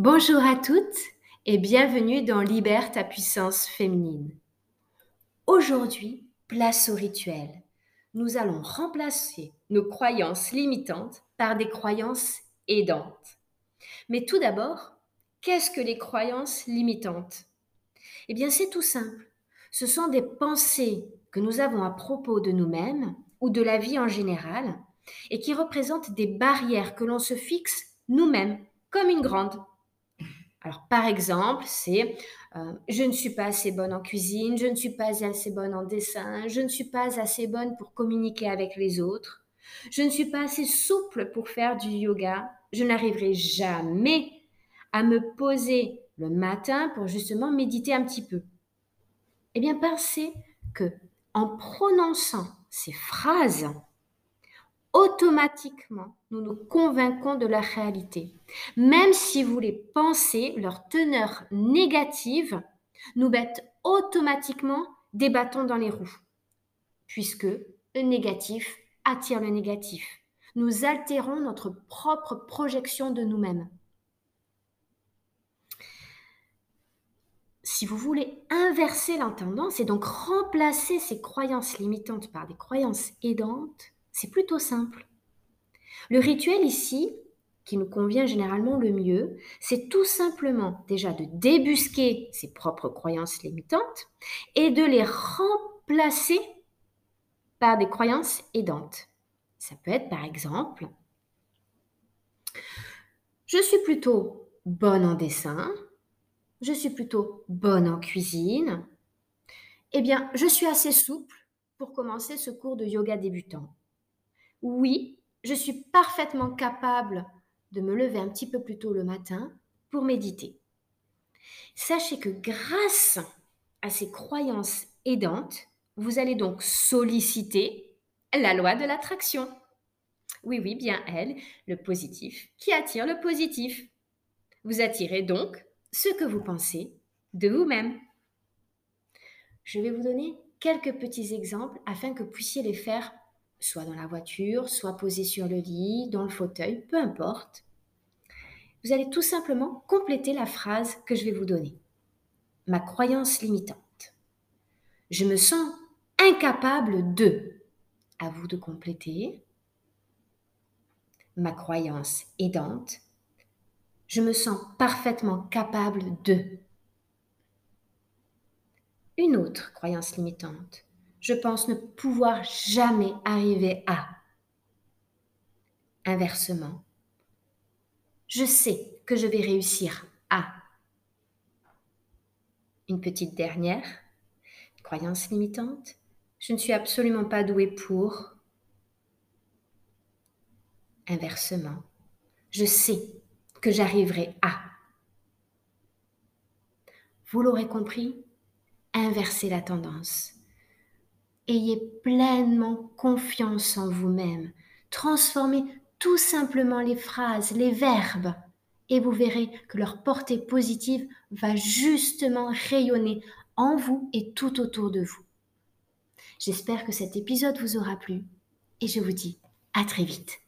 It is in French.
Bonjour à toutes et bienvenue dans Libère ta puissance féminine. Aujourd'hui, place au rituel. Nous allons remplacer nos croyances limitantes par des croyances aidantes. Mais tout d'abord, qu'est-ce que les croyances limitantes? Eh bien, c'est tout simple. Ce sont des pensées que nous avons à propos de nous-mêmes ou de la vie en général et qui représentent des barrières que l'on se fixe nous-mêmes comme une grande alors, par exemple, c'est euh, je ne suis pas assez bonne en cuisine, je ne suis pas assez bonne en dessin, je ne suis pas assez bonne pour communiquer avec les autres, je ne suis pas assez souple pour faire du yoga, je n'arriverai jamais à me poser le matin pour justement méditer un petit peu. Eh bien, pensez que en prononçant ces phrases, automatiquement, nous nous convainquons de la réalité. Même si vous les pensez, leur teneur négative nous mettent automatiquement des bâtons dans les roues, puisque le négatif attire le négatif. Nous altérons notre propre projection de nous-mêmes. Si vous voulez inverser la tendance et donc remplacer ces croyances limitantes par des croyances aidantes, c'est plutôt simple. Le rituel ici, qui nous convient généralement le mieux, c'est tout simplement déjà de débusquer ses propres croyances limitantes et de les remplacer par des croyances aidantes. Ça peut être par exemple, je suis plutôt bonne en dessin, je suis plutôt bonne en cuisine, eh bien, je suis assez souple pour commencer ce cours de yoga débutant. Oui, je suis parfaitement capable de me lever un petit peu plus tôt le matin pour méditer. Sachez que grâce à ces croyances aidantes, vous allez donc solliciter la loi de l'attraction. Oui, oui, bien elle, le positif qui attire le positif. Vous attirez donc ce que vous pensez de vous-même. Je vais vous donner quelques petits exemples afin que vous puissiez les faire soit dans la voiture, soit posé sur le lit, dans le fauteuil, peu importe. Vous allez tout simplement compléter la phrase que je vais vous donner. Ma croyance limitante. Je me sens incapable de. À vous de compléter. Ma croyance aidante. Je me sens parfaitement capable de. Une autre croyance limitante je pense ne pouvoir jamais arriver à. Inversement, je sais que je vais réussir à. Une petite dernière, croyance limitante, je ne suis absolument pas douée pour. Inversement, je sais que j'arriverai à. Vous l'aurez compris, inversez la tendance. Ayez pleinement confiance en vous-même. Transformez tout simplement les phrases, les verbes, et vous verrez que leur portée positive va justement rayonner en vous et tout autour de vous. J'espère que cet épisode vous aura plu et je vous dis à très vite.